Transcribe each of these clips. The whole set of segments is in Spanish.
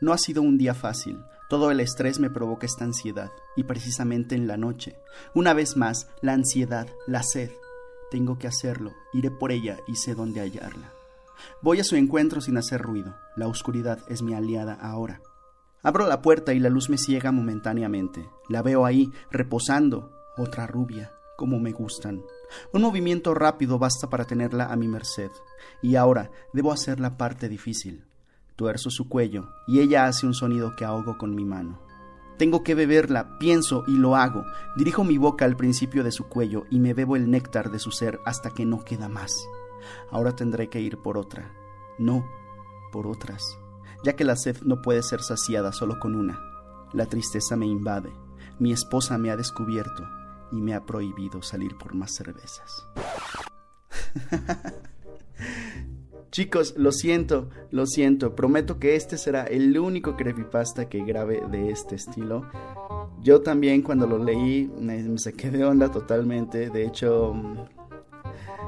No ha sido un día fácil. Todo el estrés me provoca esta ansiedad, y precisamente en la noche. Una vez más, la ansiedad, la sed. Tengo que hacerlo, iré por ella y sé dónde hallarla. Voy a su encuentro sin hacer ruido. La oscuridad es mi aliada ahora. Abro la puerta y la luz me ciega momentáneamente. La veo ahí, reposando, otra rubia, como me gustan. Un movimiento rápido basta para tenerla a mi merced. Y ahora debo hacer la parte difícil. Tuerzo su cuello y ella hace un sonido que ahogo con mi mano. Tengo que beberla, pienso y lo hago. Dirijo mi boca al principio de su cuello y me bebo el néctar de su ser hasta que no queda más. Ahora tendré que ir por otra. No, por otras ya que la sed no puede ser saciada solo con una. La tristeza me invade, mi esposa me ha descubierto y me ha prohibido salir por más cervezas. Chicos, lo siento, lo siento, prometo que este será el único creepypasta que grabe de este estilo. Yo también cuando lo leí me saqué de onda totalmente, de hecho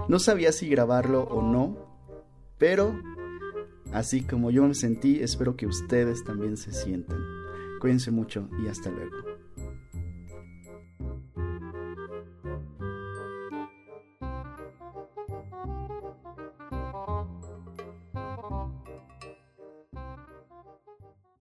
no sabía si grabarlo o no, pero Así como yo me sentí, espero que ustedes también se sientan. Cuídense mucho y hasta luego.